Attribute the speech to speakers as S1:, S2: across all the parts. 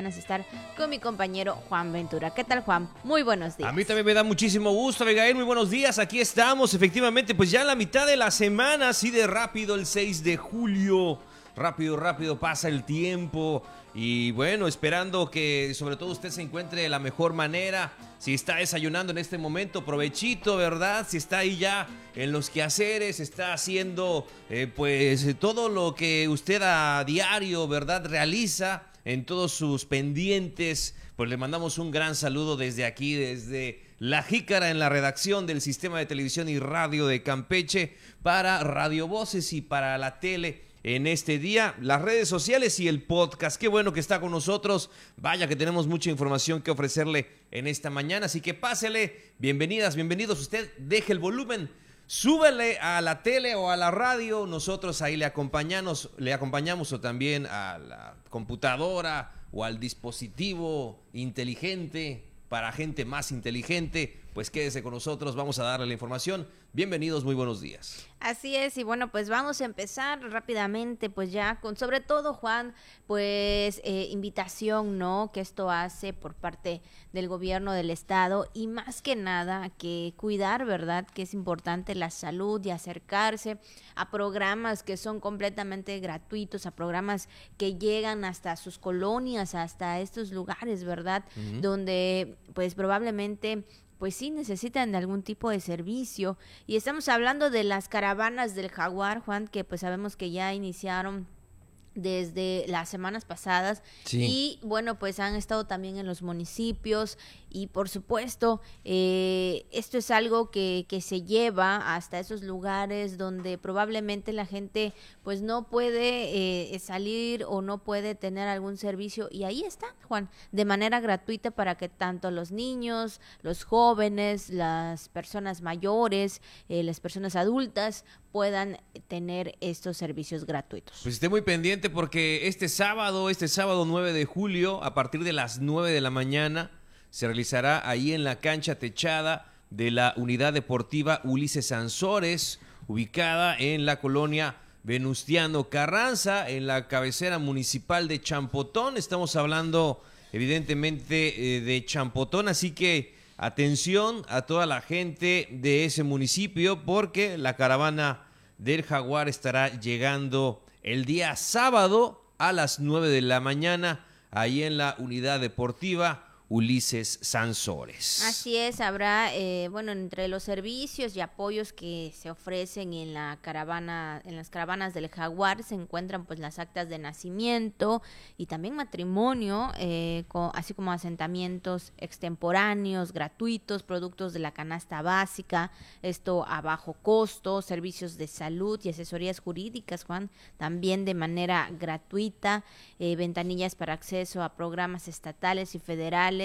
S1: mañanas estar con mi compañero Juan Ventura. ¿Qué tal, Juan? Muy buenos días.
S2: A mí también me da muchísimo gusto, Abigail. Muy buenos días. Aquí estamos, efectivamente, pues ya en la mitad de la semana, así de rápido, el 6 de julio. Rápido, rápido pasa el tiempo. Y bueno, esperando que sobre todo usted se encuentre de la mejor manera. Si está desayunando en este momento, provechito, ¿verdad? Si está ahí ya en los quehaceres, está haciendo eh, pues todo lo que usted a diario, ¿verdad? Realiza en todos sus pendientes. Pues le mandamos un gran saludo desde aquí, desde La Jícara en la redacción del Sistema de Televisión y Radio de Campeche para Radio Voces y para la tele en este día, las redes sociales y el podcast. Qué bueno que está con nosotros. Vaya que tenemos mucha información que ofrecerle en esta mañana, así que pásele. Bienvenidas, bienvenidos. Usted deje el volumen, súbele a la tele o a la radio. Nosotros ahí le acompañamos, le acompañamos o también a la computadora o al dispositivo inteligente para gente más inteligente. Pues quédese con nosotros, vamos a darle la información. Bienvenidos, muy buenos días.
S1: Así es, y bueno, pues vamos a empezar rápidamente, pues ya con, sobre todo Juan, pues eh, invitación, ¿no? Que esto hace por parte del gobierno del estado y más que nada que cuidar, ¿verdad? Que es importante la salud y acercarse a programas que son completamente gratuitos, a programas que llegan hasta sus colonias, hasta estos lugares, ¿verdad? Donde pues probablemente pues sí necesitan de algún tipo de servicio. Y estamos hablando de las caravanas del jaguar, Juan, que pues sabemos que ya iniciaron desde las semanas pasadas y bueno pues han estado también en los municipios y por supuesto eh, esto es algo que, que, se lleva hasta esos lugares donde probablemente la gente pues no puede eh, salir o no puede tener algún servicio y ahí está Juan de manera gratuita para que tanto los niños los jóvenes las personas mayores eh, las personas adultas puedan tener estos servicios gratuitos.
S2: Pues esté muy pendiente porque este sábado, este sábado 9 de julio, a partir de las 9 de la mañana, se realizará ahí en la cancha techada de la Unidad Deportiva Ulises Sansores, ubicada en la colonia Venustiano Carranza, en la cabecera municipal de Champotón. Estamos hablando evidentemente eh, de Champotón, así que atención a toda la gente de ese municipio porque la caravana del jaguar estará llegando el día sábado a las 9 de la mañana ahí en la unidad deportiva Ulises Sansores.
S1: Así es, habrá, eh, bueno, entre los servicios y apoyos que se ofrecen en la caravana, en las caravanas del Jaguar, se encuentran pues las actas de nacimiento y también matrimonio, eh, así como asentamientos extemporáneos, gratuitos, productos de la canasta básica, esto a bajo costo, servicios de salud y asesorías jurídicas, Juan, también de manera gratuita, eh, ventanillas para acceso a programas estatales y federales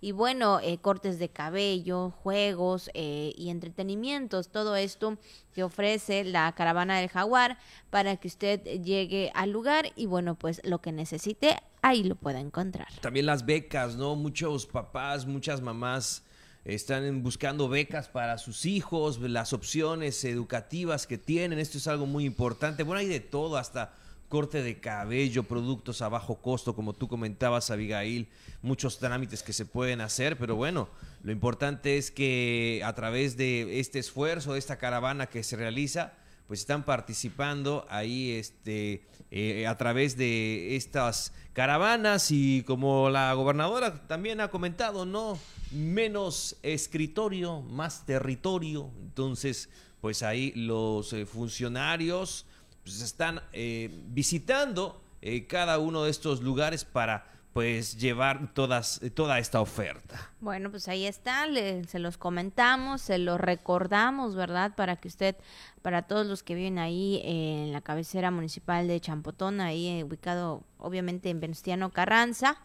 S1: y bueno, eh, cortes de cabello, juegos eh, y entretenimientos, todo esto que ofrece la caravana del jaguar para que usted llegue al lugar y bueno, pues lo que necesite ahí lo pueda encontrar.
S2: También las becas, ¿no? Muchos papás, muchas mamás están buscando becas para sus hijos, las opciones educativas que tienen, esto es algo muy importante. Bueno, hay de todo, hasta corte de cabello, productos a bajo costo, como tú comentabas, Abigail, muchos trámites que se pueden hacer, pero bueno, lo importante es que a través de este esfuerzo, de esta caravana que se realiza, pues están participando ahí este, eh, a través de estas caravanas y como la gobernadora también ha comentado, ¿no? Menos escritorio, más territorio. Entonces, pues ahí los eh, funcionarios pues, están eh, visitando eh, cada uno de estos lugares para pues llevar todas, toda esta oferta.
S1: Bueno, pues ahí está, se los comentamos, se los recordamos, ¿verdad? Para que usted, para todos los que viven ahí en la cabecera municipal de Champotón, ahí eh, ubicado obviamente en Venustiano Carranza,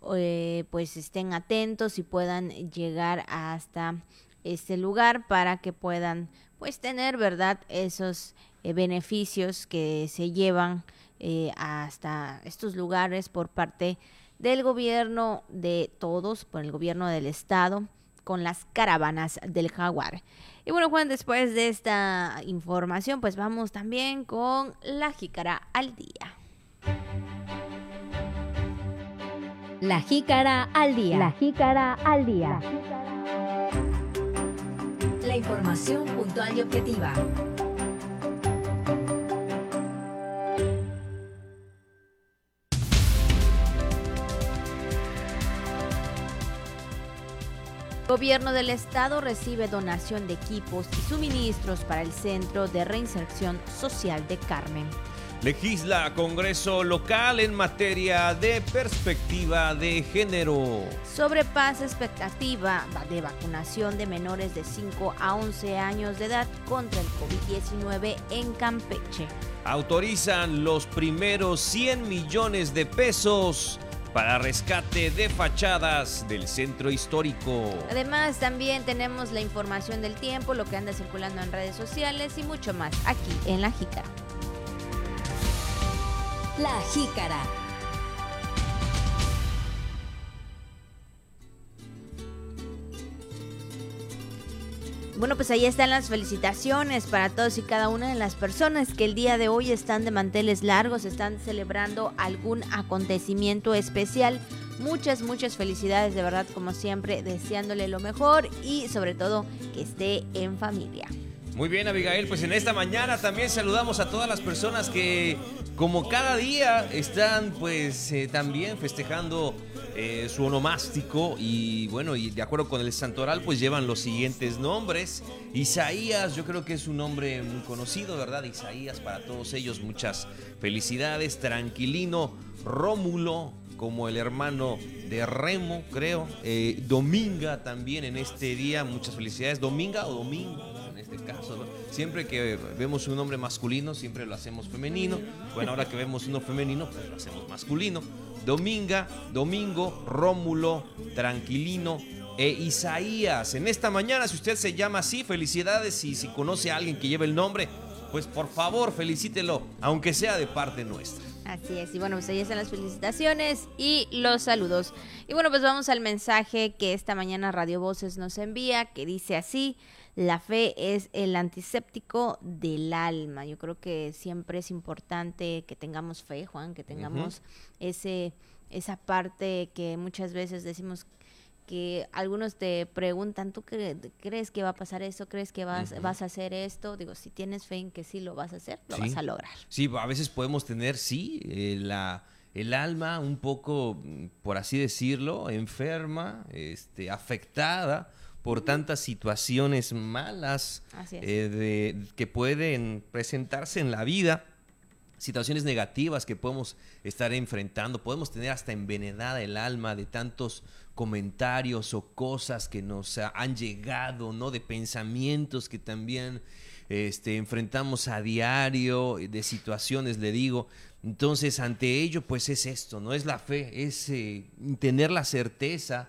S1: pues estén atentos y puedan llegar hasta este lugar para que puedan pues tener, ¿verdad? Esos eh, beneficios que se llevan eh, hasta estos lugares por parte del gobierno de todos, por el gobierno del estado, con las caravanas del jaguar. Y bueno, Juan, después de esta información, pues vamos también con la jícara al día.
S3: La jícara al día.
S4: La jícara al día.
S3: La información puntual y objetiva.
S1: Gobierno del Estado recibe donación de equipos y suministros para el Centro de Reinserción Social de Carmen.
S2: Legisla Congreso local en materia de perspectiva de género.
S1: Sobrepasa expectativa de vacunación de menores de 5 a 11 años de edad contra el COVID-19 en Campeche.
S2: Autorizan los primeros 100 millones de pesos para rescate de fachadas del centro histórico.
S1: Además, también tenemos la información del tiempo, lo que anda circulando en redes sociales y mucho más aquí en La Jícara.
S3: La Jícara.
S1: Bueno, pues ahí están las felicitaciones para todos y cada una de las personas que el día de hoy están de manteles largos, están celebrando algún acontecimiento especial. Muchas, muchas felicidades de verdad, como siempre, deseándole lo mejor y sobre todo que esté en familia.
S2: Muy bien, Abigail, pues en esta mañana también saludamos a todas las personas que como cada día están pues eh, también festejando eh, su onomástico y bueno, y de acuerdo con el santoral pues llevan los siguientes nombres. Isaías, yo creo que es un nombre muy conocido, ¿verdad? Isaías, para todos ellos muchas felicidades. Tranquilino, Rómulo, como el hermano de Remo, creo. Eh, Dominga también en este día, muchas felicidades. Dominga o Domingo en este caso, ¿no? Siempre que vemos un nombre masculino, siempre lo hacemos femenino. Bueno, ahora que vemos uno femenino, pues lo hacemos masculino. Dominga, Domingo, Rómulo, Tranquilino e Isaías. En esta mañana, si usted se llama así, felicidades y si conoce a alguien que lleve el nombre, pues por favor felicítelo, aunque sea de parte nuestra.
S1: Así es, y bueno, pues ahí están las felicitaciones y los saludos. Y bueno, pues vamos al mensaje que esta mañana Radio Voces nos envía, que dice así, la fe es el antiséptico del alma. Yo creo que siempre es importante que tengamos fe, Juan, que tengamos ese esa parte que muchas veces decimos que algunos te preguntan, ¿tú crees que va a pasar eso? ¿Crees que vas, vas a hacer esto? Digo, si tienes fe en que sí lo vas a hacer, lo vas a lograr.
S2: Sí, a veces podemos tener, sí, eh, la, el alma un poco, mm, por así decirlo, enferma, este, afectada por tantas situaciones malas eh, de, que pueden presentarse en la vida situaciones negativas que podemos estar enfrentando, podemos tener hasta envenenada el alma de tantos comentarios o cosas que nos han llegado, ¿no? De pensamientos que también este, enfrentamos a diario, de situaciones, le digo. Entonces, ante ello, pues es esto, ¿no? Es la fe, es eh, tener la certeza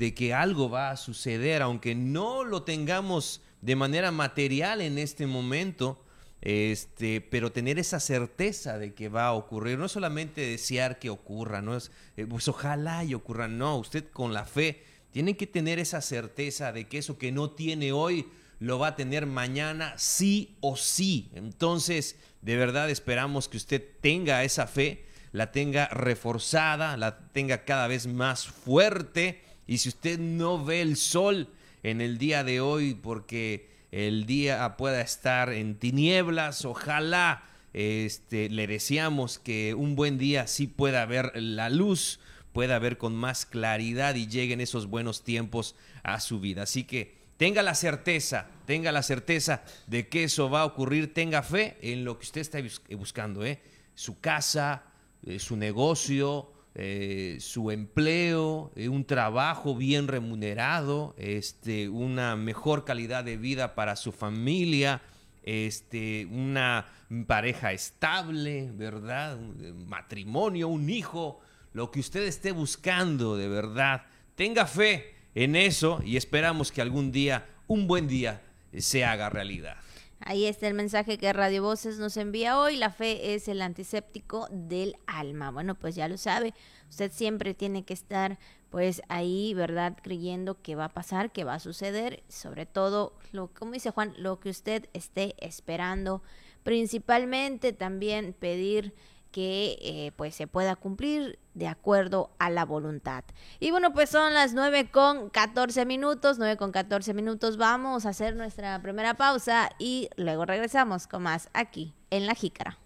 S2: de que algo va a suceder, aunque no lo tengamos de manera material en este momento, este, pero tener esa certeza de que va a ocurrir, no solamente desear que ocurra, no es, eh, pues ojalá y ocurra, no, usted con la fe tiene que tener esa certeza de que eso que no tiene hoy lo va a tener mañana sí o sí. Entonces, de verdad esperamos que usted tenga esa fe, la tenga reforzada, la tenga cada vez más fuerte y si usted no ve el sol en el día de hoy porque el día pueda estar en tinieblas, ojalá este, le deseamos que un buen día sí pueda ver la luz, pueda ver con más claridad y lleguen esos buenos tiempos a su vida. Así que tenga la certeza, tenga la certeza de que eso va a ocurrir, tenga fe en lo que usted está buscando, ¿eh? su casa, eh, su negocio, eh, su empleo, eh, un trabajo bien remunerado, este, una mejor calidad de vida para su familia, este, una pareja estable, ¿verdad? Un eh, matrimonio, un hijo, lo que usted esté buscando de verdad. Tenga fe en eso y esperamos que algún día, un buen día, se haga realidad.
S1: Ahí está el mensaje que Radio Voces nos envía hoy. La fe es el antiséptico del alma. Bueno, pues ya lo sabe. Usted siempre tiene que estar pues ahí, ¿verdad? Creyendo que va a pasar, que va a suceder. Sobre todo, lo, como dice Juan, lo que usted esté esperando. Principalmente también pedir que eh, pues se pueda cumplir de acuerdo a la voluntad. Y bueno, pues son las 9 con 14 minutos, 9 con 14 minutos, vamos a hacer nuestra primera pausa y luego regresamos con más aquí en La Jícara.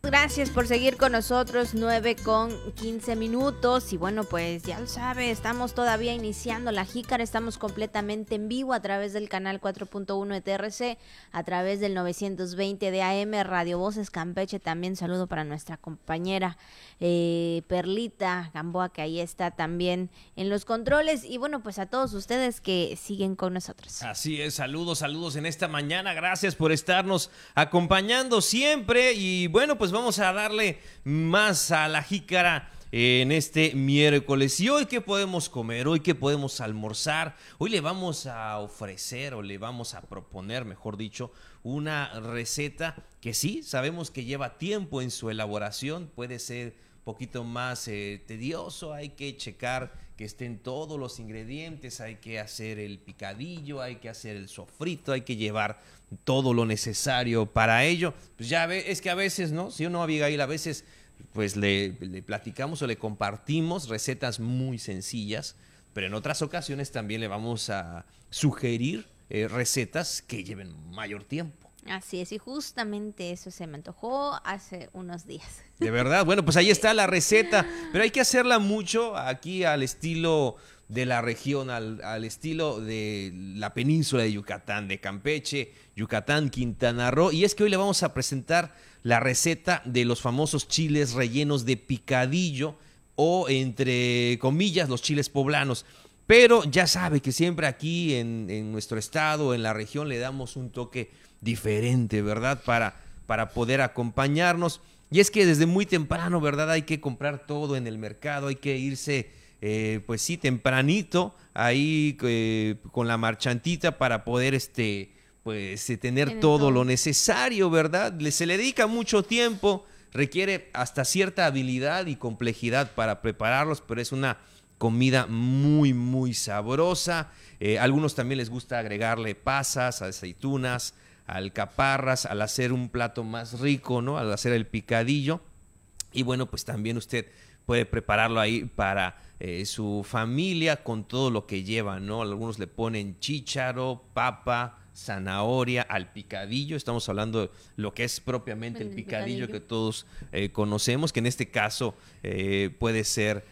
S1: Gracias por seguir con nosotros, 9 con 15 minutos. Y bueno, pues ya lo sabe, estamos todavía iniciando la Jícara, estamos completamente en vivo a través del canal 4.1 de TRC, a través del 920 de AM, Radio Voces Campeche. También saludo para nuestra compañera eh, Perlita Gamboa, que ahí está también en los controles. Y bueno, pues a todos ustedes que siguen con nosotros.
S2: Así es, saludos, saludos en esta mañana. Gracias por estarnos acompañando siempre. Y bueno, pues vamos a darle más a la jícara en este miércoles. ¿Y hoy qué podemos comer? ¿Hoy qué podemos almorzar? Hoy le vamos a ofrecer o le vamos a proponer, mejor dicho, una receta que sí, sabemos que lleva tiempo en su elaboración, puede ser un poquito más eh, tedioso, hay que checar que estén todos los ingredientes, hay que hacer el picadillo, hay que hacer el sofrito, hay que llevar todo lo necesario para ello. Pues ya ve, es que a veces, ¿no? Si uno Abigail, a veces pues le, le, platicamos o le compartimos recetas muy sencillas, pero en otras ocasiones también le vamos a sugerir eh, recetas que lleven mayor tiempo.
S1: Así es, y justamente eso se me antojó hace unos días.
S2: De verdad, bueno, pues ahí está la receta, pero hay que hacerla mucho aquí al estilo de la región, al, al, estilo de la península de Yucatán, de Campeche, Yucatán, Quintana Roo. Y es que hoy le vamos a presentar la receta de los famosos chiles rellenos de picadillo o entre comillas los chiles poblanos. Pero ya sabe que siempre aquí en, en nuestro estado, en la región, le damos un toque diferente, ¿verdad? Para, para poder acompañarnos. Y es que desde muy temprano, ¿verdad? Hay que comprar todo en el mercado, hay que irse eh, pues sí, tempranito, ahí eh, con la marchantita para poder este, pues, eh, tener todo lo necesario, ¿verdad? Se le dedica mucho tiempo, requiere hasta cierta habilidad y complejidad para prepararlos, pero es una comida muy, muy sabrosa. algunos también les gusta agregarle pasas, aceitunas, alcaparras, al hacer un plato más rico, ¿no? Al hacer el picadillo. Y bueno, pues también usted puede prepararlo ahí para eh, su familia con todo lo que lleva, ¿no? Algunos le ponen chícharo, papa, zanahoria al picadillo. Estamos hablando de lo que es propiamente el, picadillo, que todos eh, conocemos, que en este caso eh, puede ser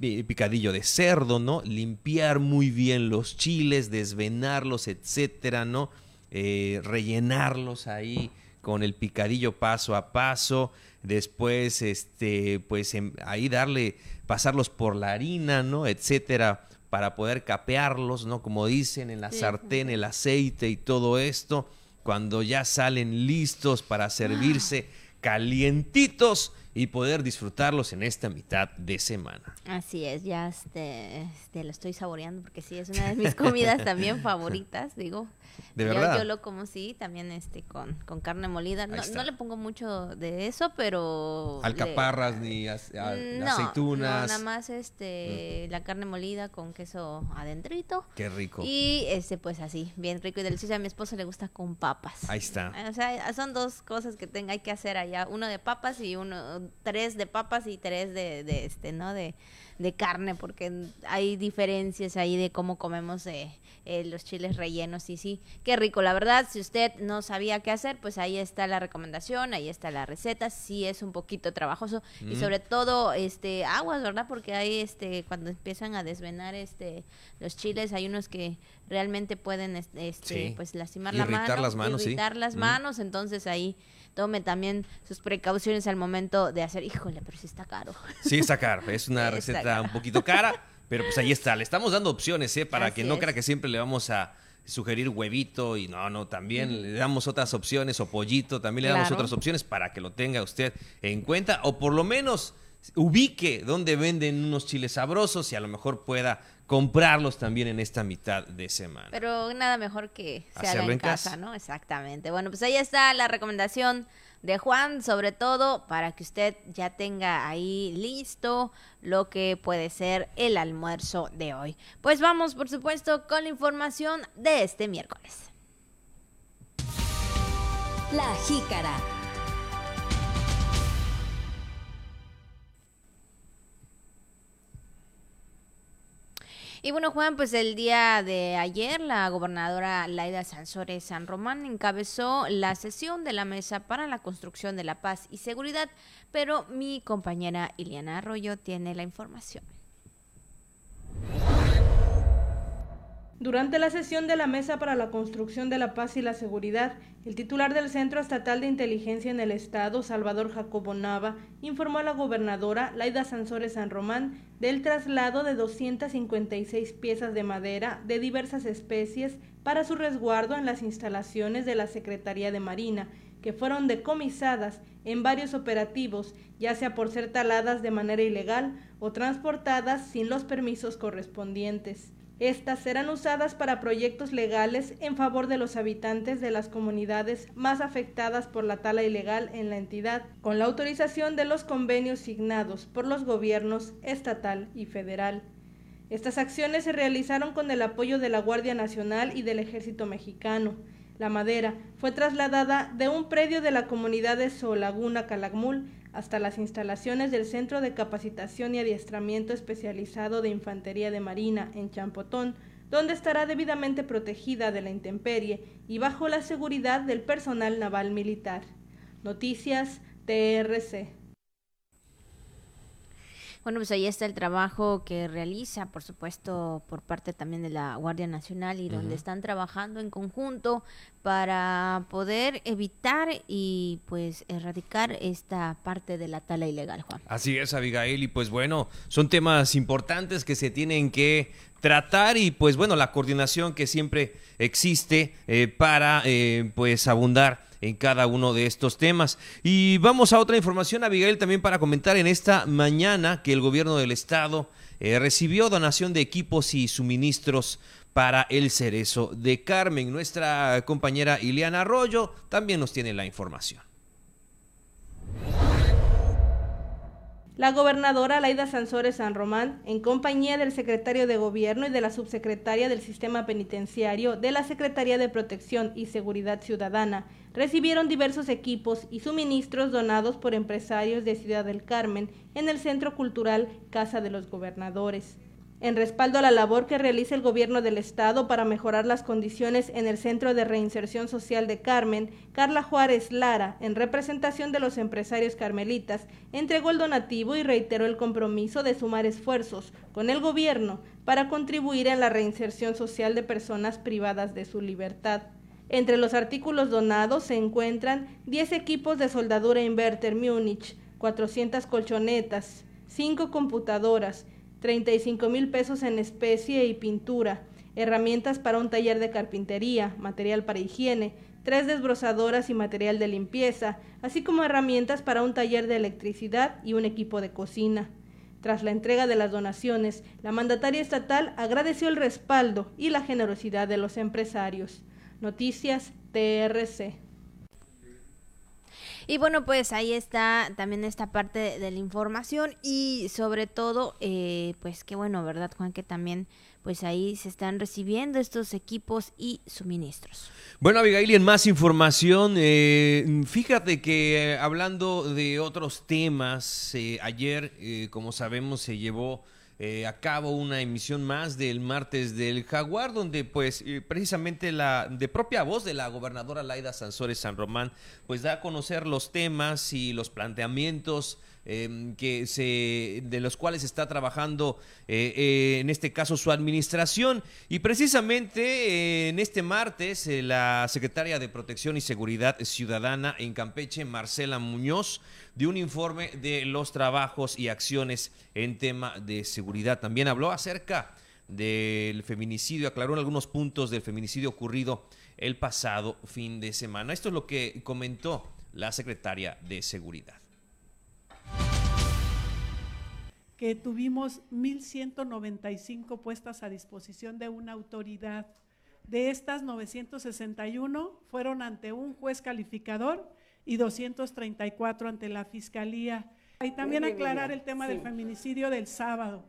S2: picadillo de cerdo, ¿no? Limpiar muy bien los chiles, desvenarlos, etcétera, ¿no? rellenarlos ahí con el picadillo paso a paso. Después, este, pues ahí darle pasarlos por la harina, ¿no? Etcétera, para poder capearlos, ¿no? Como dicen en la sartén, el aceite y todo esto, cuando ya salen listos para servirse calientitos y poder disfrutarlos en esta mitad de semana.
S1: Así es, ya este, este, lo estoy saboreando porque sí, es una de mis comidas también favoritas, digo.
S2: De verdad.
S1: Yo, lo como sí, también este con, con carne molida. No, no, le pongo mucho de eso, pero
S2: alcaparras ni aceitunas.
S1: nada más este la carne molida con queso adentrito.
S2: Qué rico.
S1: Y este pues así, bien rico y delicioso. A mi esposo le gusta con papas.
S2: Ahí está.
S1: O sea, son dos cosas que tenga hay que hacer allá, uno de papas y uno tres de papas y tres de, de este, ¿no? De de carne, porque hay diferencias ahí de cómo comemos eh, eh, los chiles rellenos. Y sí, qué rico, la verdad, si usted no sabía qué hacer, pues ahí está la recomendación, ahí está la receta. Sí es un poquito trabajoso y sobre todo este aguas, ¿verdad? Porque hay este cuando empiezan a desvenar este los chiles, hay unos que realmente pueden este pues lastimar la mano,
S2: las manos,
S1: irritar las manos, entonces ahí tome también sus precauciones al momento de hacer, híjole, pero sí está caro.
S2: Sí, está caro, es una receta un poquito cara, pero pues ahí está, le estamos dando opciones, ¿eh? Para que no crea que siempre le vamos a sugerir huevito y no, no, también le damos otras opciones o pollito, también le damos otras opciones para que lo tenga usted en cuenta o por lo menos ubique dónde venden unos chiles sabrosos y a lo mejor pueda comprarlos también en esta mitad de semana.
S1: Pero nada mejor que se haga en, casa, ¿no? Exactamente. Bueno, pues ahí está la recomendación de Juan, sobre todo para que usted ya tenga ahí listo lo que puede ser el almuerzo de hoy. Pues vamos, por supuesto, con la información de este miércoles.
S3: La jícara.
S1: Y bueno, Juan, pues el día de ayer la gobernadora Laida Sansores San Román encabezó la sesión de la Mesa para la Construcción de la Paz y Seguridad, pero mi compañera Iliana Arroyo tiene la información.
S4: Durante la sesión de la Mesa para la Construcción de la Paz y la Seguridad, el titular del Centro Estatal de Inteligencia en el Estado, Salvador Jacobo Nava, informó a la gobernadora Laida Sansores San Román del traslado de 256 piezas de madera de diversas especies para su resguardo en las instalaciones de la Secretaría de Marina, que fueron decomisadas en varios operativos, ya sea por ser taladas de manera ilegal o transportadas sin los permisos correspondientes. Estas serán usadas para proyectos legales en favor de los habitantes de las comunidades más afectadas por la tala ilegal en la entidad, con la autorización de los convenios signados por los gobiernos estatal y federal. Estas acciones se realizaron con el apoyo de la Guardia Nacional y del Ejército Mexicano. La madera fue trasladada de un predio de la comunidad de Solaguna Calakmul hasta las instalaciones del Centro de Capacitación y Adiestramiento Especializado de Infantería de Marina en Champotón, donde estará debidamente protegida de la intemperie y bajo la seguridad del personal naval militar. Noticias TRC.
S1: Bueno, pues ahí está el trabajo que realiza, por supuesto, por parte también de la Guardia Nacional y donde están trabajando en conjunto para poder evitar y pues erradicar esta parte de la tala ilegal, Juan.
S2: Así es, Abigail, y pues bueno, son temas importantes que se tienen que tratar y pues bueno, la coordinación que siempre existe eh, para eh, pues abundar en cada uno de estos temas. Y vamos a otra información, Abigail, también para comentar en esta mañana que el gobierno del estado eh, recibió donación de equipos y suministros para el cerezo de Carmen. Nuestra compañera Ileana Arroyo también nos tiene la información.
S4: La gobernadora Laida Sansores San Román, en compañía del secretario de Gobierno y de la subsecretaria del Sistema Penitenciario de la Secretaría de Protección y Seguridad Ciudadana, recibieron diversos equipos y suministros donados por empresarios de Ciudad del Carmen en el Centro Cultural Casa de los Gobernadores en respaldo a la labor que realiza el gobierno del estado para mejorar las condiciones en el Centro de Reinserción Social de Carmen, Carla Juárez Lara, en representación de los empresarios carmelitas, entregó el donativo y reiteró el compromiso de sumar esfuerzos con el gobierno para contribuir en la reinserción social de personas privadas de su libertad. Entre los artículos donados se encuentran 10 equipos de soldadura inverter Múnich, 400 colchonetas, 5 computadoras, 35 mil pesos en especie y pintura, herramientas para un taller de carpintería, material para higiene, tres desbrozadoras y material de limpieza, así como herramientas para un taller de electricidad y un equipo de cocina. Tras la entrega de las donaciones, la mandataria estatal agradeció el respaldo y la generosidad de los empresarios. Noticias TRC.
S1: Y bueno, pues ahí está también esta parte de, la información y sobre todo, eh, pues qué bueno, ¿verdad, Juan? Que también pues ahí se están recibiendo estos equipos y suministros.
S2: Bueno, Abigail, en más información, eh, fíjate que eh, hablando de otros temas, ayer, como sabemos, se llevó eh, a cabo una emisión más del martes del Jaguar, donde pues eh, precisamente la de propia voz de la gobernadora Laida Sansores San Román, pues da a conocer los temas y los planteamientos Em, que se, de los cuales está trabajando eh, eh, en este caso su administración. Y precisamente eh, en este martes la secretaria de Protección y Seguridad Ciudadana en Campeche, Marcela Muñoz, dio un informe de los trabajos y acciones en tema de seguridad. También habló acerca del feminicidio, aclaró algunos puntos del feminicidio ocurrido el pasado fin de semana. Esto es lo que comentó la secretaria de Seguridad
S5: que tuvimos 1.195 puestas a disposición de una autoridad. De estas 961 fueron ante un juez calificador y 234 ante la fiscalía. Y también aclarar el tema del feminicidio del sábado.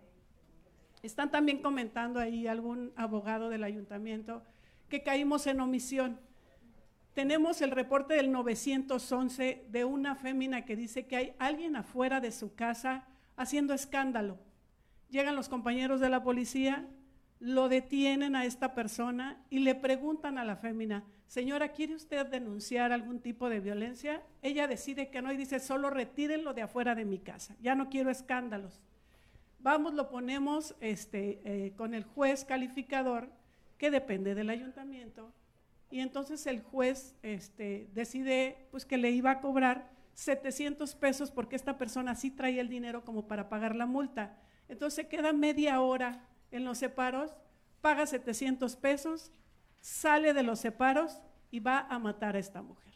S5: Están también comentando ahí algún abogado del ayuntamiento que caímos en omisión. Tenemos el reporte del 911 de una fémina que dice que hay alguien afuera de su casa haciendo escándalo. Llegan los compañeros de la policía, lo detienen a esta persona y le preguntan a la fémina, señora, ¿quiere usted denunciar algún tipo de violencia? Ella decide que no y dice, solo retírenlo de afuera de mi casa, ya no quiero escándalos. Vamos, lo ponemos este, eh, con el juez calificador, que depende del ayuntamiento, y entonces el juez este, decide pues, que le iba a cobrar 700 pesos porque esta persona sí traía el dinero como para pagar la multa. Entonces queda media hora en los separos, paga 700 pesos, sale de los separos y va a matar a esta mujer.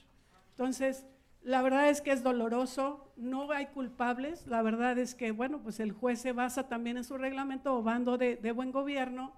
S5: Entonces, la verdad es que es doloroso, no hay culpables, la verdad es que, bueno, pues el juez se basa también en su reglamento o bando de, de buen gobierno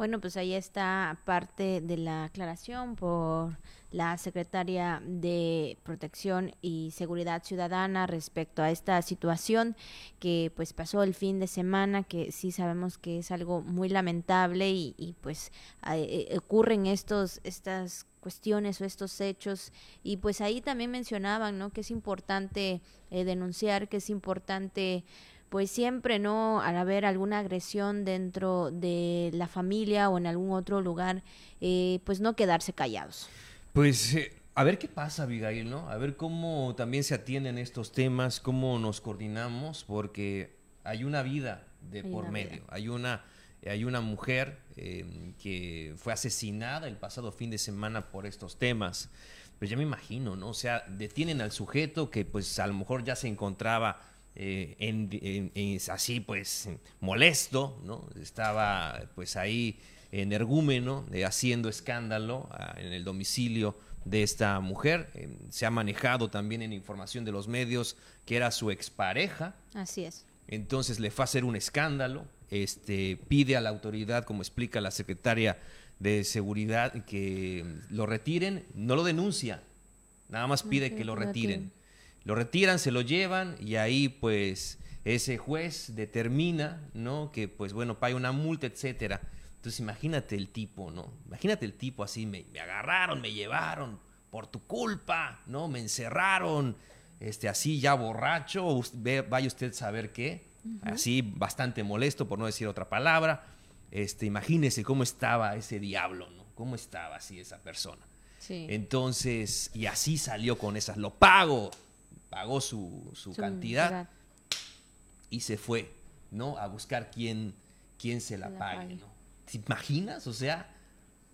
S1: Bueno, pues ahí está parte de la aclaración por la secretaria de Protección y Seguridad Ciudadana respecto a esta situación que pues pasó el fin de semana, que sí sabemos que es algo muy lamentable y, pues eh, eh, ocurren estos, estas cuestiones o estos hechos y pues ahí también mencionaban, ¿no? Que es importante eh, denunciar, que es importante pues siempre, ¿no? Al haber alguna agresión dentro de la familia o en algún otro lugar, eh, pues no quedarse callados.
S2: Pues eh, a ver qué pasa, Abigail, ¿no? A ver cómo también se atienden estos temas, cómo nos coordinamos, porque hay una vida de por medio, hay una hay una mujer eh, que fue asesinada el pasado fin de semana por estos temas. Pues ya me imagino, ¿no? O sea, detienen al sujeto que pues a lo mejor ya se encontraba eh, en, así pues molesto, ¿no? Estaba pues ahí energúmeno, eh, haciendo escándalo ah, en el domicilio de esta mujer. Eh, se ha manejado también en información de los medios que era su expareja.
S1: Así es.
S2: Entonces le fue a hacer un escándalo, este, pide a la autoridad, como explica la secretaria de Seguridad, que lo retiren, no lo denuncia, nada más pide que lo retiren. Lo retiran, se lo llevan y ahí pues ese juez determina, ¿no? Que pues bueno, paga una multa, etcétera. Entonces imagínate el tipo, ¿no? Imagínate el tipo así, me, agarraron, me llevaron por tu culpa, ¿no? Me encerraron, este, así ya borracho, vaya usted a saber qué, así bastante molesto por no decir otra palabra. Este, imagínese cómo estaba ese diablo, ¿no? Cómo estaba así esa persona. Sí. Entonces, y así salió con esas, lo pago, pagó su, su, cantidad y se fue, ¿no? A buscar quién, quién se la, pague, ¿no? ¿Te imaginas? O sea,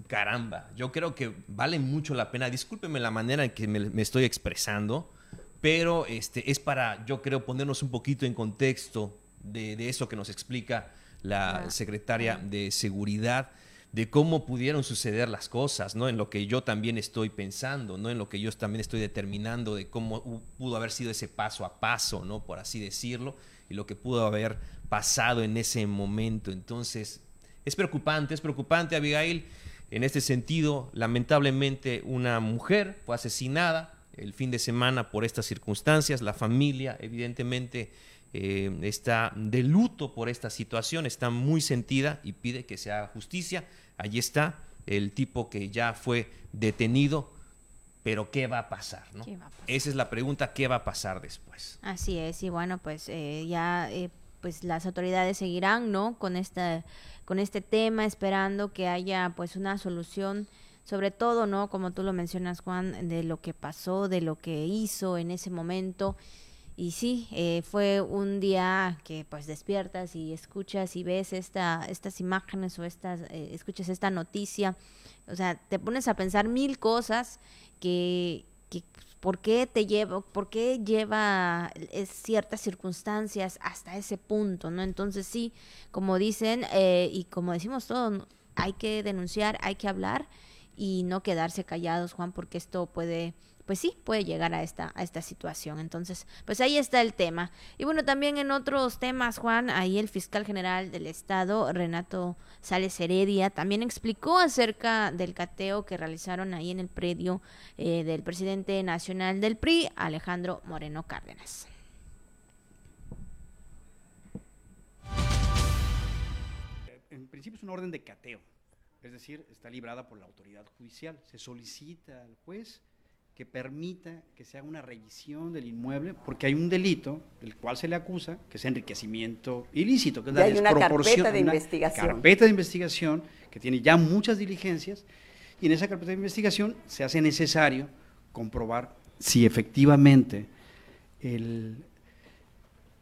S2: caramba, yo creo que vale mucho la pena. Discúlpeme la manera en que me, estoy expresando, pero este, es para, yo creo, ponernos un poquito en contexto de, de eso que nos explica la secretaria de Seguridad de cómo pudieron suceder las cosas, ¿no? En lo que yo también estoy pensando, ¿no? En lo que yo también estoy determinando de cómo pudo haber sido ese paso a paso, ¿no? Por así decirlo, y lo que pudo haber pasado en ese momento. Entonces, es preocupante, es preocupante, Abigail. En este sentido, lamentablemente, una mujer fue asesinada el fin de semana por estas circunstancias. La familia, evidentemente, eh, está de luto por esta situación, está muy sentida y pide que se haga justicia. Allí está el tipo que ya fue detenido, pero ¿qué va a pasar? ¿no? Esa es la pregunta, ¿qué va a pasar después?
S1: Así es, y bueno, pues eh, ya eh, pues las autoridades seguirán, ¿no? Con, esta, con este tema, esperando que haya pues una solución sobre todo, ¿no? Como tú lo mencionas, Juan, de lo que pasó, de lo que hizo en ese momento y sí, eh, fue un día que pues despiertas y escuchas y ves esta, estas imágenes o estas, eh, escuchas esta noticia, o sea, te pones a pensar mil cosas que, que por qué te lleva, por qué lleva ciertas circunstancias hasta ese punto, ¿no? Entonces sí, como dicen eh, y como decimos todos, hay que denunciar, hay que hablar y no quedarse callados, Juan, porque esto puede pues sí, puede llegar a esta, a esta situación. Entonces, pues ahí está el tema. Y bueno, también en otros temas, Juan, ahí el fiscal general del Estado, Renato Sales Heredia, también explicó acerca del cateo que realizaron ahí en el predio eh, del presidente nacional del PRI, Alejandro Moreno Cárdenas.
S6: En principio es una orden de cateo, es decir, está librada por la autoridad judicial. Se solicita al juez que permita que se haga una revisión del inmueble, porque hay un delito del cual se le acusa, que es enriquecimiento ilícito, que es la
S7: hay una carpeta de
S6: una
S7: investigación.
S6: carpeta de investigación que tiene ya muchas diligencias, y en esa carpeta de investigación se hace necesario comprobar si efectivamente el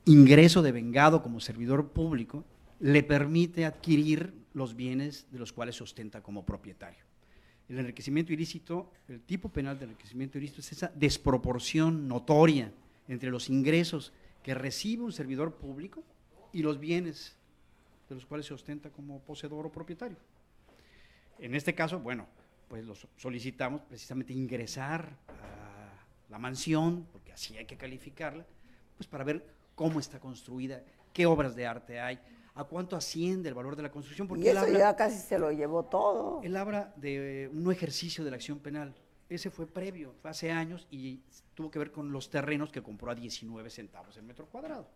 S6: ingreso de vengado como servidor público le permite adquirir los bienes de los cuales se ostenta como propietario. El enriquecimiento ilícito, el tipo penal de enriquecimiento ilícito es esa desproporción notoria entre los ingresos que recibe un servidor público y los bienes de los cuales se ostenta como poseedor o propietario. En este caso, bueno, pues los solicitamos precisamente ingresar a la mansión, porque así hay que calificarla, pues para ver cómo está construida, qué obras de arte hay, a cuánto asciende el valor de la construcción, porque
S7: Y
S6: él
S7: eso
S6: habla-
S7: ya casi se lo llevó todo.
S6: él habla de un ejercicio de la acción penal. Ese fue previo, fue hace años y tuvo que ver con los terrenos que compró a 19 centavos el metro cuadrado.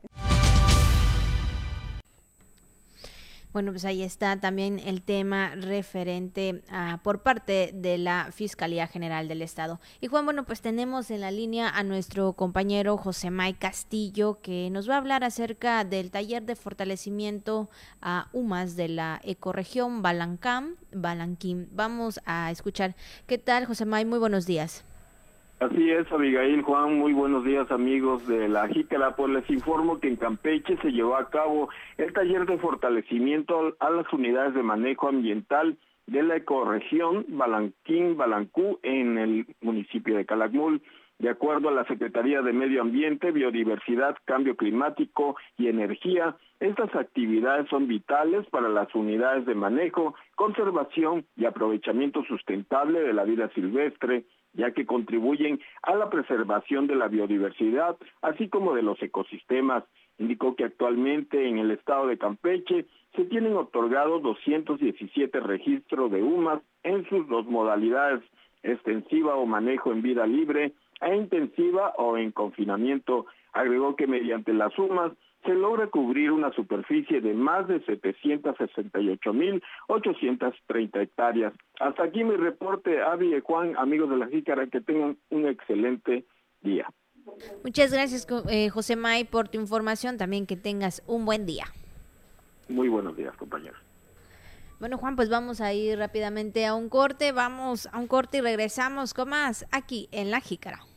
S1: Bueno, pues ahí está también el tema referente por parte de la Fiscalía General del Estado. Y Juan, bueno, pues tenemos en la línea a nuestro compañero José May Castillo, que nos va a hablar acerca del taller de fortalecimiento a UMAS de la ecorregión Balancam, Balanquín. Vamos a escuchar. ¿Qué tal, José May? Muy buenos días.
S8: Así es, Abigail Juan, muy buenos días amigos de la Jícara. Pues les informo que en Campeche se llevó a cabo el taller de fortalecimiento a las unidades de manejo ambiental de la ecorregión Balanquín, Balancú, en el municipio de Calakmul. De acuerdo a la Secretaría de Medio Ambiente, Biodiversidad, Cambio Climático y Energía, estas actividades son vitales para las unidades de manejo, conservación y aprovechamiento sustentable de la vida silvestre, ya que contribuyen a la preservación de la biodiversidad, así como de los ecosistemas. Indicó que actualmente en el estado de Campeche se tienen otorgados 217 registros de UMAS en sus dos modalidades, extensiva o manejo en vida libre e intensiva o en confinamiento. Agregó que mediante las UMAS se logra cubrir una superficie de más de 768.830 hectáreas. Hasta aquí mi reporte, Avi y Juan, amigos de la Jícara, que tengan un excelente día.
S1: Muchas gracias, eh, José May, por tu información. También que tengas un buen día.
S8: Muy buenos días, compañeros.
S1: Bueno, Juan, pues vamos a ir rápidamente a un corte. Vamos a un corte y regresamos con más aquí en La Jícara.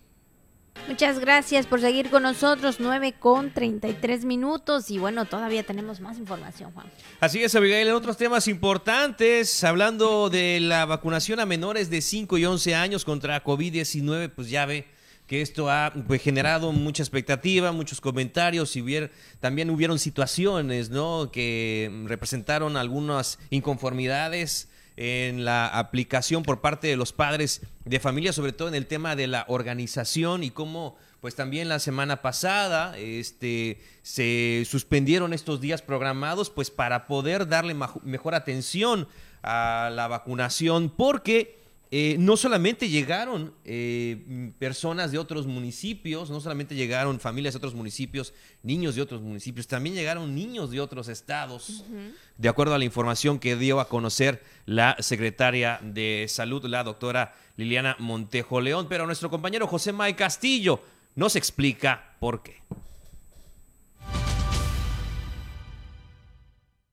S1: Muchas gracias por seguir con nosotros, 9 con 33 minutos. Y bueno, todavía tenemos más información, Juan.
S2: Así es, Abigail, en otros temas importantes, hablando de la vacunación a menores de 5 y 11 años contra COVID-19, pues ya ve que esto ha pues, generado mucha expectativa, muchos comentarios, y hubier- también hubieron situaciones, ¿no? Que representaron algunas inconformidades en la aplicación por parte de los padres de familia, sobre todo en el tema de la organización y cómo pues también la semana pasada este se suspendieron estos días programados pues para poder darle mejor atención a la vacunación porque eh, no solamente llegaron eh, personas de otros municipios, no solamente llegaron familias de otros municipios, niños de otros municipios, también llegaron niños de otros estados, de acuerdo a la información que dio a conocer la secretaria de Salud, la doctora Liliana Montejo León. Pero nuestro compañero José May Castillo nos explica por qué.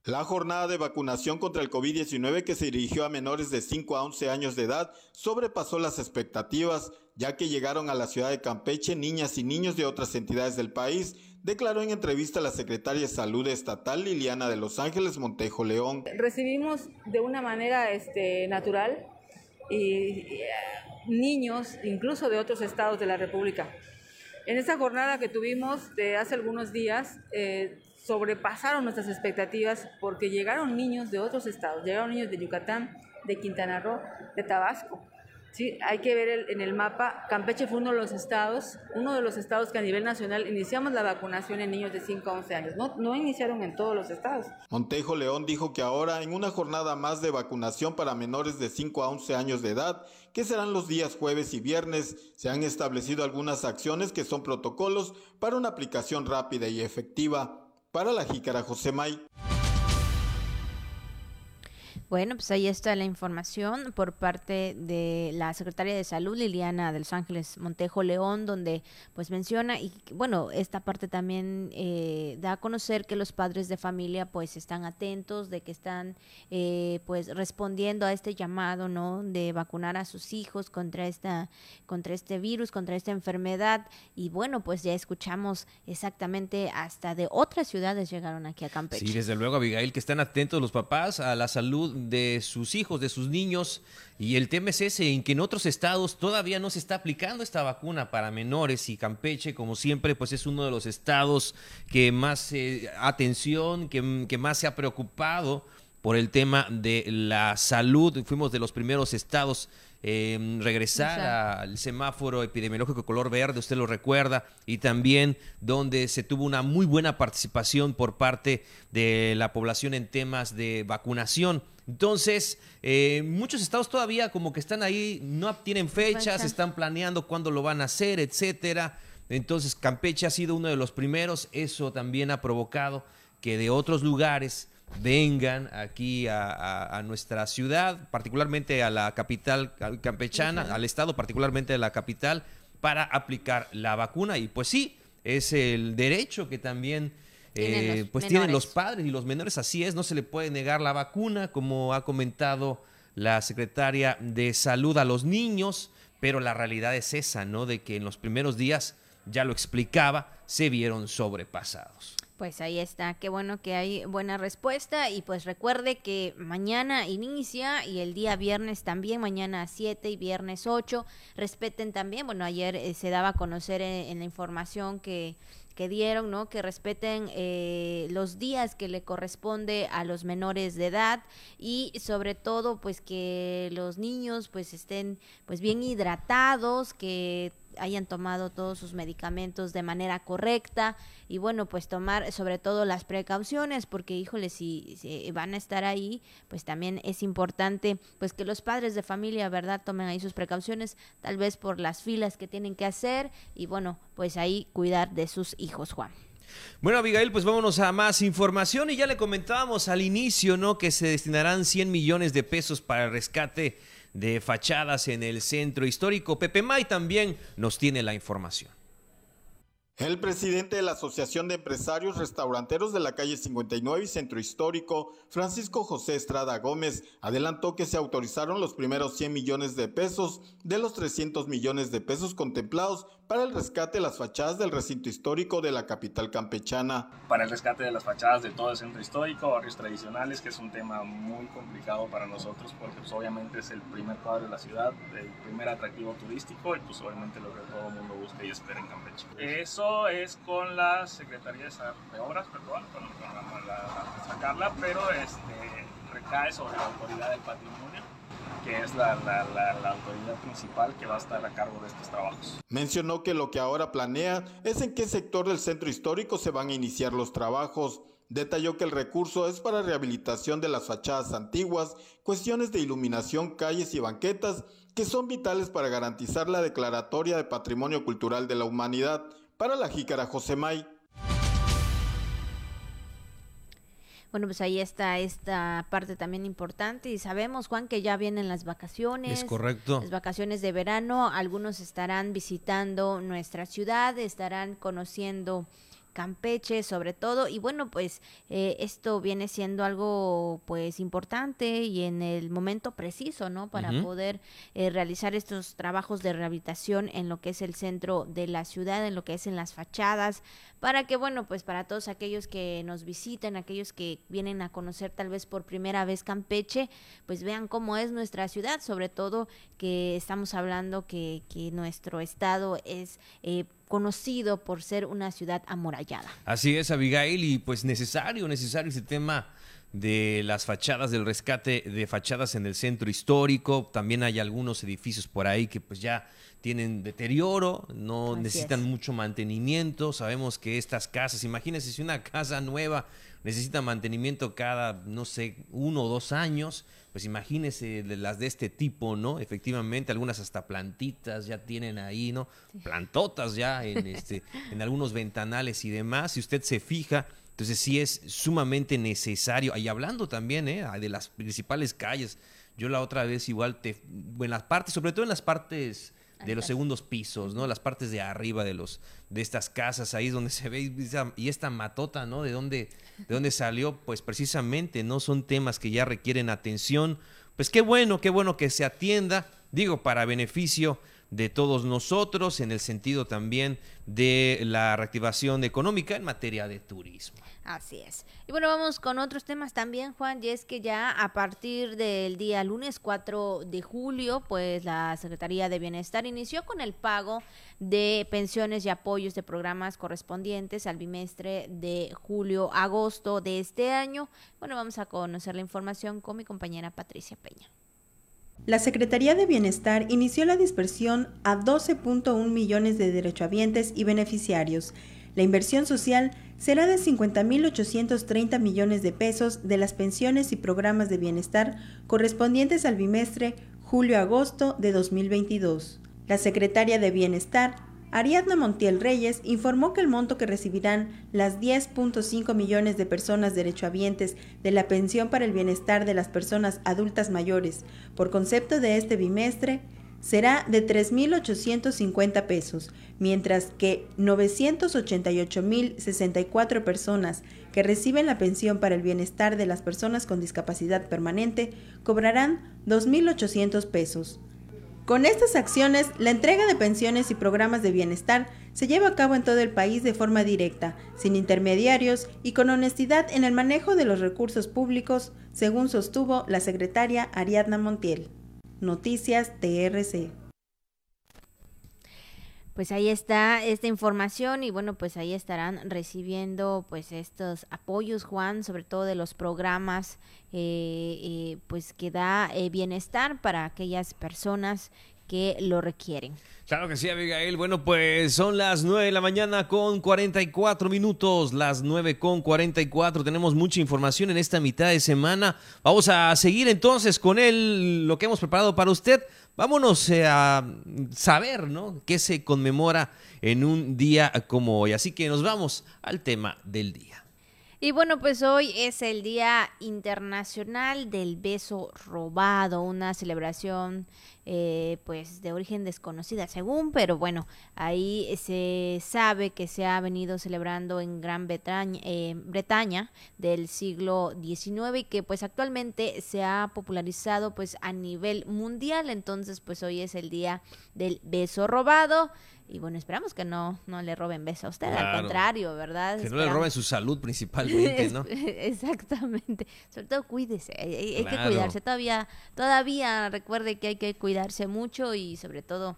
S9: La jornada de vacunación contra el COVID-19 que se dirigió a menores de 5 a 11 años de edad sobrepasó las expectativas, ya que llegaron a la ciudad de Campeche niñas y niños de otras entidades del país, declaró en entrevista la secretaria de Salud Estatal Liliana de Los Ángeles Montejo León.
S10: recibimos de una manera este, natural y, eh, niños incluso de otros estados de la República. En esta jornada que tuvimos de hace algunos días, eh, sobrepasaron nuestras expectativas porque llegaron niños de otros estados, llegaron niños de Yucatán, de Quintana Roo, de Tabasco. Sí, hay que ver en el mapa, Campeche fue uno de los estados, uno de los estados que a nivel nacional iniciamos la vacunación en niños de 5 a 11 años. No, no iniciaron en todos los estados.
S9: Montejo León dijo que ahora, en una jornada más de vacunación para menores de 5 a 11 años de edad, que serán los días jueves y viernes, se han establecido algunas acciones que son protocolos para una aplicación rápida y efectiva. Para la jícara José May.
S1: Bueno, pues ahí está la información por parte de la secretaria de Salud, Liliana de Los Ángeles Montejo León, donde pues menciona, y bueno, esta parte también eh, da a conocer que los padres de familia pues están atentos, de que están eh, pues respondiendo a este llamado, ¿no? De vacunar a sus hijos contra, esta, contra este virus, contra esta enfermedad. Y bueno, pues ya escuchamos exactamente hasta de otras ciudades llegaron aquí a Campeche.
S2: Sí, desde luego, Abigail, que están atentos los papás a la salud de sus hijos, de sus niños. Y el tema es ese, en que en otros estados todavía no se está aplicando esta vacuna para menores y Campeche, como siempre, pues es uno de los estados que más eh, atención, que, que más se ha preocupado por el tema de la salud. Fuimos de los primeros estados en regresar al semáforo epidemiológico color verde, usted lo recuerda, y también donde se tuvo una muy buena participación por parte de la población en temas de vacunación. Entonces, eh, muchos estados todavía como que están ahí, no tienen fechas, están planeando cuándo lo van a hacer, etcétera. Entonces, Campeche ha sido uno de los primeros. Eso también ha provocado que de otros lugares vengan aquí a, nuestra ciudad, particularmente a la capital campechana, al estado, particularmente a la capital, para aplicar la vacuna. Y pues sí, es el derecho que también eh, pues tienen los padres y los menores, así es, no se le puede negar la vacuna, como ha comentado la secretaria de salud a los niños, pero la realidad es esa, ¿no? De que en los primeros días, ya lo explicaba, se vieron sobrepasados.
S1: Pues ahí está, qué bueno que hay buena respuesta y pues recuerde que mañana inicia y el día viernes también, mañana 7 y viernes 8, respeten también, bueno, ayer eh, se daba a conocer en la información que que dieron, ¿no? Que respeten eh, los días que le corresponde a los menores de edad y sobre todo, pues que los niños, pues estén, pues bien hidratados, que hayan tomado todos sus medicamentos de manera correcta y bueno, pues tomar sobre todo las precauciones porque híjole, si, van a estar ahí, pues también es importante pues que los padres de familia, ¿verdad?, tomen ahí sus precauciones, tal vez por las filas que tienen que hacer y bueno, pues ahí cuidar de sus hijos, Juan.
S2: Bueno, Abigail, pues vámonos a más información y ya le comentábamos al inicio, ¿no? Que se destinarán 100 millones de pesos para el rescate de fachadas en el centro histórico. Pepe May también nos tiene la información.
S9: El presidente de la Asociación de Empresarios Restauranteros de la calle 59 y Centro Histórico, Francisco José Estrada Gómez, adelantó que se autorizaron los primeros 100 millones de pesos de los 300 millones de pesos contemplados para el rescate de las fachadas del recinto histórico de la capital campechana.
S11: Para el rescate de las fachadas de todo el centro histórico, barrios tradicionales, que es un tema muy complicado para nosotros porque pues, obviamente es el primer cuadro de la ciudad, el primer atractivo turístico y pues obviamente lo que todo el mundo busca y espera en Campeche. Eso es con la Secretaría de Obras, perdón, con, la, la, Carla, pero este, recae sobre la autoridad del patrimonio que es la, autoridad principal que va a estar a cargo de estos trabajos.
S9: Mencionó que lo que ahora planea es en qué sector del centro histórico se van a iniciar los trabajos. Detalló que el recurso es para rehabilitación de las fachadas antiguas, cuestiones de iluminación, calles y banquetas que son vitales para garantizar la declaratoria de Patrimonio Cultural de la Humanidad. Para la jícara Josemay,
S1: Bueno, pues ahí está esta parte también importante y sabemos, Juan, que ya vienen las vacaciones.
S2: Es correcto.
S1: Las vacaciones de verano, algunos estarán visitando nuestra ciudad, estarán conociendo Campeche sobre todo y bueno pues eh, esto viene siendo algo pues importante y en el momento preciso no para poder eh, realizar estos trabajos de rehabilitación en lo que es el centro de la ciudad en lo que es en las fachadas para que bueno pues para todos aquellos que nos visiten aquellos que vienen a conocer tal vez por primera vez Campeche pues vean cómo es nuestra ciudad sobre todo que estamos hablando que, que nuestro estado es eh, conocido por ser una ciudad amurallada.
S2: Así es, Abigail, y pues necesario, necesario ese tema de las fachadas, del rescate de fachadas en el centro histórico. También hay algunos edificios por ahí que pues ya tienen deterioro, no necesitan mucho mantenimiento. Sabemos que estas casas, imagínense si una casa nueva necesita mantenimiento cada, no sé, uno o dos años, pues imagínese las de este tipo, ¿no? Efectivamente, algunas hasta plantitas ya tienen ahí, ¿no? Plantotas ya en, este, en algunos ventanales y demás. Si usted se fija, Entonces sí es sumamente necesario. Y hablando también ¿eh? de las principales calles, yo la otra vez igual te... En las partes, sobre todo en las partes de los segundos pisos, ¿no? Las partes de arriba de los de estas casas, ahí es donde se ve y esta matota, ¿no? De dónde de dónde salió, pues precisamente no son temas que ya requieren atención. Pues qué bueno, qué bueno que se atienda, digo, para beneficio de todos nosotros en el sentido también de la reactivación económica en materia de turismo.
S1: Así es. Y bueno, vamos con otros temas también, Juan, y es que ya a partir del día lunes 4 de julio, pues la Secretaría de Bienestar inició con el pago de pensiones y apoyos de programas correspondientes al bimestre de julio-agosto de este año. Bueno, vamos a conocer la información con mi compañera Patricia Peña.
S12: La Secretaría de Bienestar inició la dispersión a 12.1 millones de derechohabientes y beneficiarios. La inversión social será de 50.830 millones de pesos de las pensiones y programas de bienestar correspondientes al bimestre julio-agosto de 2022. La secretaria de Bienestar, Ariadna Montiel Reyes, informó que el monto que recibirán las 10.5 millones de personas derechohabientes de la pensión para el bienestar de las personas adultas mayores por concepto de este bimestre será de 3.850 pesos, mientras que 988.064 personas que reciben la pensión para el bienestar de las personas con discapacidad permanente cobrarán 2.800 pesos. Con estas acciones, la entrega de pensiones y programas de bienestar se lleva a cabo en todo el país de forma directa, sin intermediarios y con honestidad en el manejo de los recursos públicos, según sostuvo la secretaria Ariadna Montiel. Noticias TRC.
S1: Pues ahí está esta información y bueno, pues ahí estarán recibiendo pues estos apoyos, Juan, sobre todo de los programas eh, eh, pues que da eh, bienestar para aquellas personas que lo requieren.
S2: Claro que sí, Abigail. Bueno, pues son las 9 de la mañana con 44 minutos, las 9 con 44. Tenemos mucha información en esta mitad de semana. Vamos a seguir entonces con él, lo que hemos preparado para usted. Vámonos eh, a saber, ¿no? ¿Qué se conmemora en un día como hoy? Así que nos vamos al tema del día.
S1: Y bueno, pues hoy es el Día Internacional del Beso Robado, una celebración eh, pues de origen desconocida según, pero bueno, ahí se sabe que se ha venido celebrando en Gran Bretaña, eh, Bretaña del siglo XIX y que pues actualmente se ha popularizado pues a nivel mundial, entonces pues hoy es el día del beso robado. Y bueno, esperamos que no, no le roben beso a usted, al contrario, ¿verdad?
S2: Que no le roben su salud principalmente, ¿no?
S1: Exactamente. Sobre todo cuídese, hay, que cuidarse. Todavía, todavía recuerde que hay que cuidarse mucho y sobre todo,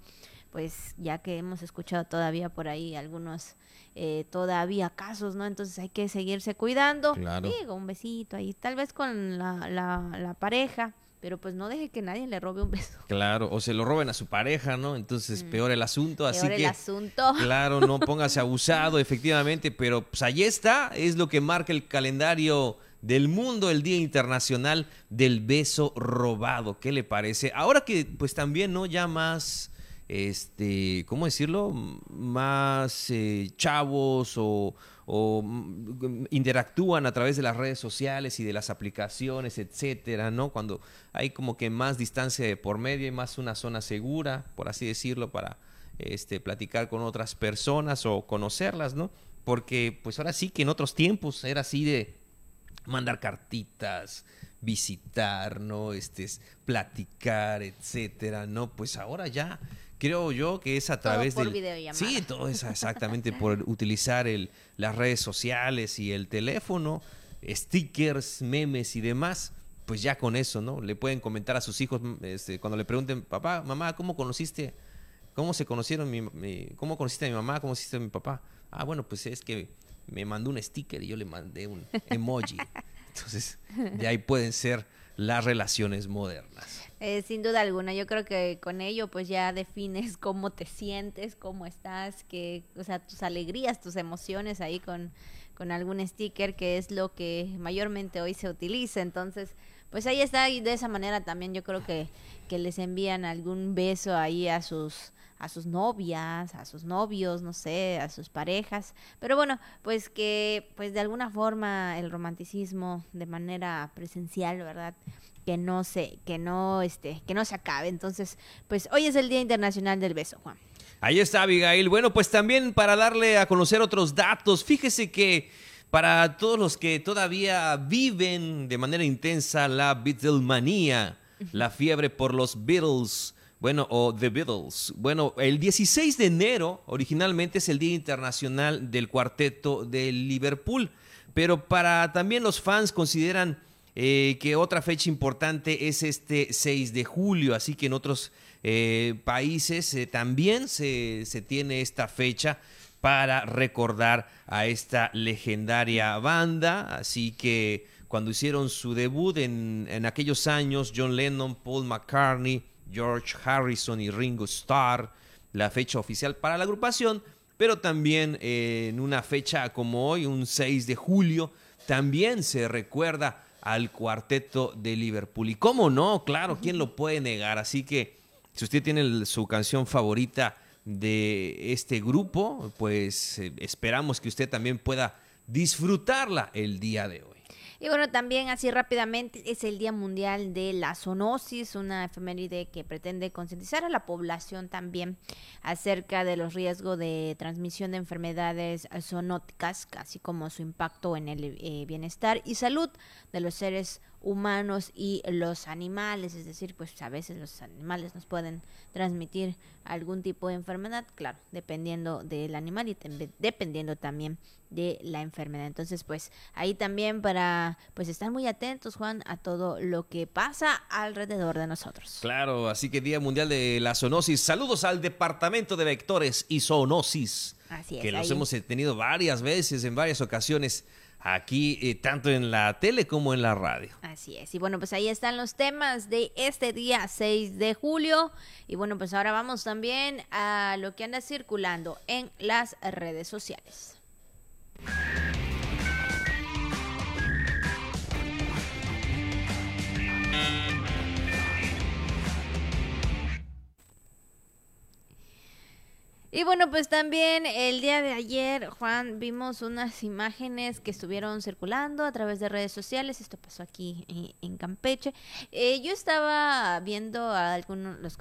S1: pues ya que hemos escuchado todavía por ahí algunos eh, todavía casos, ¿no? Entonces hay que seguirse cuidando. Claro. Digo, un besito ahí, tal vez con la, la, la pareja pero pues no deje que nadie le robe un beso.
S2: Claro, o se lo roben a su pareja, ¿no? Entonces mm. peor el asunto, peor así el
S1: asunto.
S2: Claro, no póngase abusado, efectivamente, pero pues ahí está, es lo que marca el calendario del mundo, el Día Internacional del Beso Robado. ¿Qué le parece? Ahora que pues también, ¿no? Ya más, este, ¿cómo decirlo? Más eh, chavos o mm, interactúan a través de las redes sociales y de las aplicaciones, etcétera, ¿no? Cuando hay como que más distancia de por medio y más una zona segura, por así decirlo, para este platicar con otras personas o conocerlas, ¿no? Porque pues ahora sí que en otros tiempos era así de mandar cartitas, visitar, ¿no? Este, platicar, etcétera, ¿no? Pues ahora ya creo yo que es a través del sí todo es exactamente por utilizar el, las redes sociales y el teléfono stickers memes y demás pues ya con eso no le pueden comentar a sus hijos este, cuando le pregunten papá mamá cómo conociste cómo se conocieron mi, cómo conociste a mi mamá cómo conociste a mi papá ah bueno pues es que me mandó un sticker y yo le mandé un emoji entonces de ahí pueden ser las relaciones modernas.
S1: Eh, sin duda alguna, yo creo que con ello pues ya defines cómo te sientes, cómo estás, que, o sea, tus alegrías, tus emociones ahí con, con algún sticker, que es lo que mayormente hoy se utiliza. Entonces, pues ahí está y de esa manera también yo creo que, que les envían algún beso ahí a sus a sus novias, a sus novios, no sé, a sus parejas, pero bueno, pues que pues de alguna forma el romanticismo de manera presencial, ¿verdad? que no se que no este que no se acabe. Entonces, pues hoy es el Día Internacional del Beso, Juan.
S2: Ahí está Abigail. Bueno, pues también para darle a conocer otros datos, fíjese que para todos los que todavía viven de manera intensa la Beatlemanía, la fiebre por los Beatles, bueno, o The Beatles. Bueno, el 16 de enero originalmente es el Día Internacional del Cuarteto de Liverpool, pero para también los fans consideran eh, que otra fecha importante es este 6 de julio, así que en otros eh, países eh, también se, tiene esta fecha para recordar a esta legendaria banda. Así que cuando hicieron su debut en, en aquellos años, John Lennon, Paul McCartney, George Harrison y Ringo Starr, la fecha oficial para la agrupación, pero también en una fecha como hoy, un 6 de julio, también se recuerda al cuarteto de Liverpool. Y cómo no, claro, ¿quién lo puede negar? Así que si usted tiene su canción favorita de este grupo, pues eh, esperamos que usted también pueda disfrutarla el día de hoy.
S1: Y bueno, también así rápidamente es el Día Mundial de la Zoonosis, una efeméride que pretende concientizar a la población también acerca de los riesgos de transmisión de enfermedades zoonóticas, así como su impacto en el eh, bienestar y salud de los seres humanos y los animales, es decir, pues a veces los animales nos pueden transmitir algún tipo de enfermedad, claro, dependiendo del animal y dependiendo también de la enfermedad. Entonces, pues ahí también para pues estar muy atentos, Juan, a todo lo que pasa alrededor de nosotros.
S2: Claro, así que Día Mundial de la Zoonosis. Saludos al Departamento de Vectores y Zoonosis.
S1: Así es.
S2: Que los hemos tenido varias veces, en varias ocasiones aquí eh, tanto en la tele como en la radio.
S1: Así es. Y bueno, pues ahí están los temas de este día 6 de julio. Y bueno, pues ahora vamos también a lo que anda circulando en las redes sociales. Y bueno, pues también el día de ayer, Juan, vimos unas imágenes que estuvieron circulando a través de redes sociales. Esto pasó aquí en, Campeche. Eh, yo estaba viendo a algunos, los,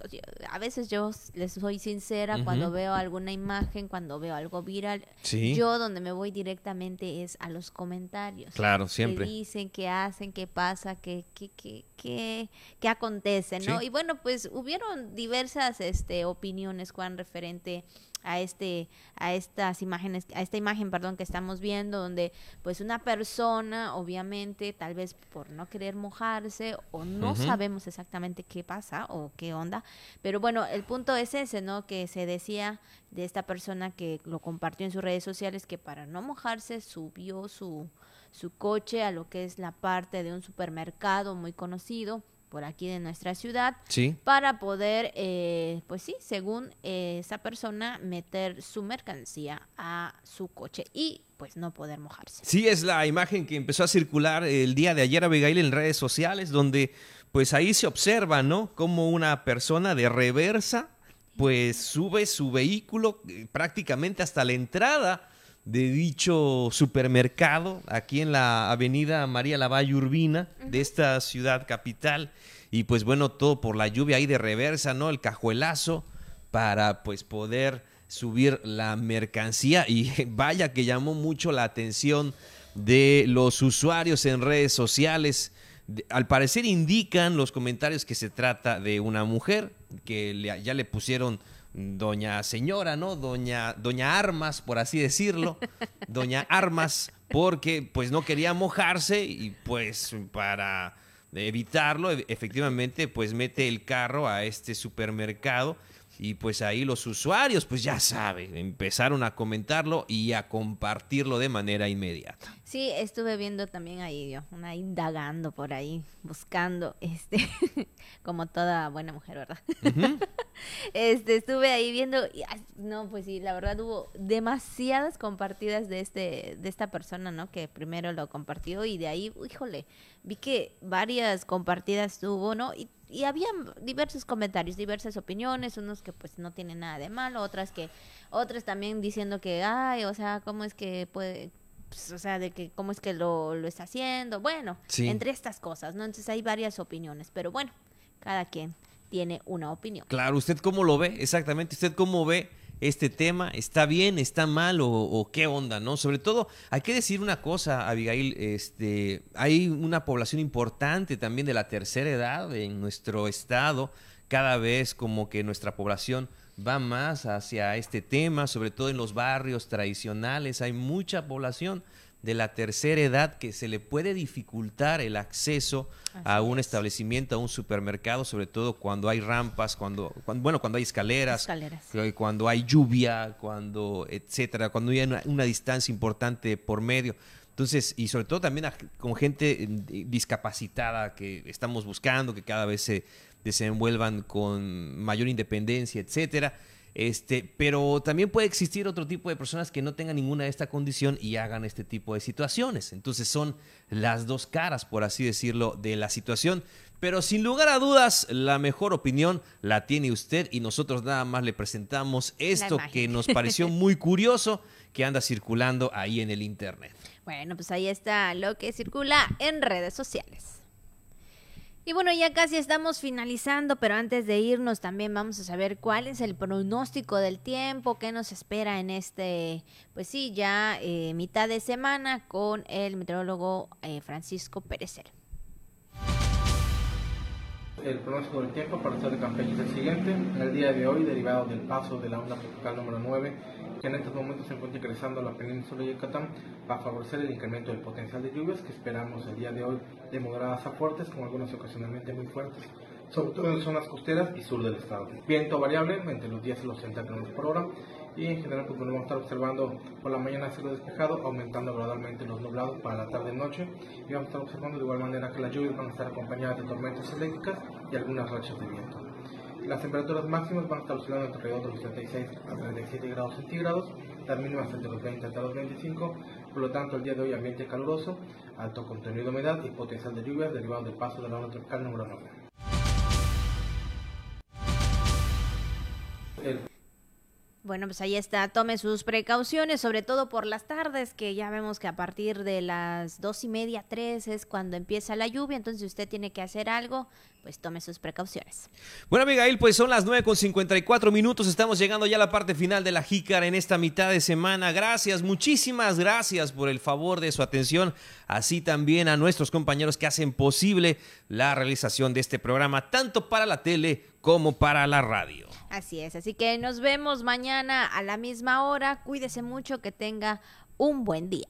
S1: a veces yo les soy sincera cuando veo alguna imagen, cuando veo algo viral. Yo donde me voy directamente es a los comentarios.
S2: Claro, siempre.
S1: ¿Qué dicen, qué hacen, qué pasa, qué, qué, qué, qué, qué acontece, ¿no? Y bueno, pues hubieron diversas este, opiniones, Juan, referente a este a estas imágenes a esta imagen perdón que estamos viendo donde pues una persona obviamente tal vez por no querer mojarse o no sabemos exactamente qué pasa o qué onda pero bueno el punto es ese no que se decía de esta persona que lo compartió en sus redes sociales que para no mojarse subió su su coche a lo que es la parte de un supermercado muy conocido por aquí de nuestra ciudad para poder, eh, pues sí, según eh, esa persona, meter su mercancía a su coche y pues no poder mojarse.
S2: Sí, es la imagen que empezó a circular el día de ayer, Abigail, en redes sociales, donde pues ahí se observa, ¿no? Como una persona de reversa, pues sube su vehículo eh, prácticamente hasta la entrada de dicho supermercado aquí en la avenida María Lavalle Urbina de esta ciudad capital. Y pues bueno, todo por la lluvia ahí de reversa, ¿no? El cajuelazo para pues poder subir la mercancía. Y vaya que llamó mucho la atención de los usuarios en redes sociales. Al parecer indican los comentarios que se trata de una mujer que ya le pusieron doña señora, ¿no? Doña, doña Armas, por así decirlo. Doña Armas, porque pues no quería mojarse y pues para evitarlo, e, efectivamente, pues mete el carro a este supermercado Y pues ahí los usuarios, pues ya saben, empezaron a comentarlo y a compartirlo de manera inmediata.
S1: Sí, estuve viendo también ahí, yo, una indagando por ahí, buscando, este, como toda buena mujer, ¿verdad? este, estuve ahí viendo, y, no, pues sí, la verdad hubo demasiadas compartidas de este, de esta persona, ¿no? Que primero lo compartió y de ahí, híjole, vi que varias compartidas tuvo, ¿no? Y y había diversos comentarios, diversas opiniones, unos que pues no tienen nada de malo, otras que, otras también diciendo que, ay, o sea, ¿cómo es que puede, pues, o sea, de que cómo es que lo, lo está haciendo? Bueno, entre estas cosas, ¿no? Entonces hay varias opiniones, pero bueno, cada quien tiene una opinión.
S2: Claro, ¿usted cómo lo ve? Exactamente, ¿usted cómo ve este tema? ¿Está bien, está mal o, qué onda, no? Sobre todo, hay que decir una cosa, Abigail, este, hay una población importante también de la tercera edad en nuestro estado, cada vez como que nuestra población va más hacia este tema, sobre todo en los barrios tradicionales, hay mucha población de la tercera edad que se le puede dificultar el acceso a un establecimiento, a un supermercado, sobre todo cuando hay rampas, cuando, bueno, cuando hay escaleras, cuando hay lluvia, cuando etcétera, cuando hay una, distancia importante por medio. Entonces, y sobre todo también con gente discapacitada que estamos buscando, que cada vez se desenvuelvan con mayor independencia, etcétera. Este, pero también puede existir otro tipo de personas que no tengan ninguna de esta condición y hagan este tipo de situaciones. Entonces son las dos caras, por así decirlo, de la situación. Pero sin lugar a dudas, la mejor opinión la tiene usted y nosotros nada más le presentamos esto que nos pareció muy curioso que anda circulando ahí en el Internet.
S1: Bueno, pues ahí está lo que circula en redes sociales. Y bueno, ya casi estamos finalizando, pero antes de irnos también vamos a saber cuál es el pronóstico del tiempo, qué nos espera en este, pues sí, ya eh, mitad de semana con el meteorólogo eh, Francisco Pérez.
S13: El pronóstico del tiempo para el estado de Campeche es el siguiente. En el día de hoy, derivado del paso de la onda tropical número 9, que en estos momentos se encuentra ingresando a la península de Yucatán, va a favorecer el incremento del potencial de lluvias que esperamos el día de hoy de moderadas a fuertes, con algunas ocasionalmente muy fuertes, sobre todo en zonas costeras y sur del estado. Viento variable entre los 10 y los 30 km por hora y en general pues vamos a estar observando por la mañana cielo despejado, aumentando gradualmente los nublados para la tarde y noche y vamos a estar observando de igual manera que las lluvias van a estar acompañadas de tormentas eléctricas y algunas rachas de viento. Las temperaturas máximas van a estar oscilando alrededor de los 36 a 37 grados centígrados, las mínimas entre los 20 hasta los 25, por lo tanto el día de hoy ambiente caluroso, alto contenido de humedad y potencial de lluvias derivado del paso de la onda tropical número 9.
S1: Bueno, pues ahí está, tome sus precauciones, sobre todo por las tardes, que ya vemos que a partir de las dos y media, tres es cuando empieza la lluvia, entonces si usted tiene que hacer algo, pues tome sus precauciones.
S2: Bueno, Abigail, pues son las nueve con 54 minutos, estamos llegando ya a la parte final de la Jícara en esta mitad de semana. Gracias, muchísimas gracias por el favor de su atención, así también a nuestros compañeros que hacen posible la realización de este programa, tanto para la tele como para la radio.
S1: Así es, así que nos vemos mañana a la misma hora. Cuídese mucho, que tenga un buen día.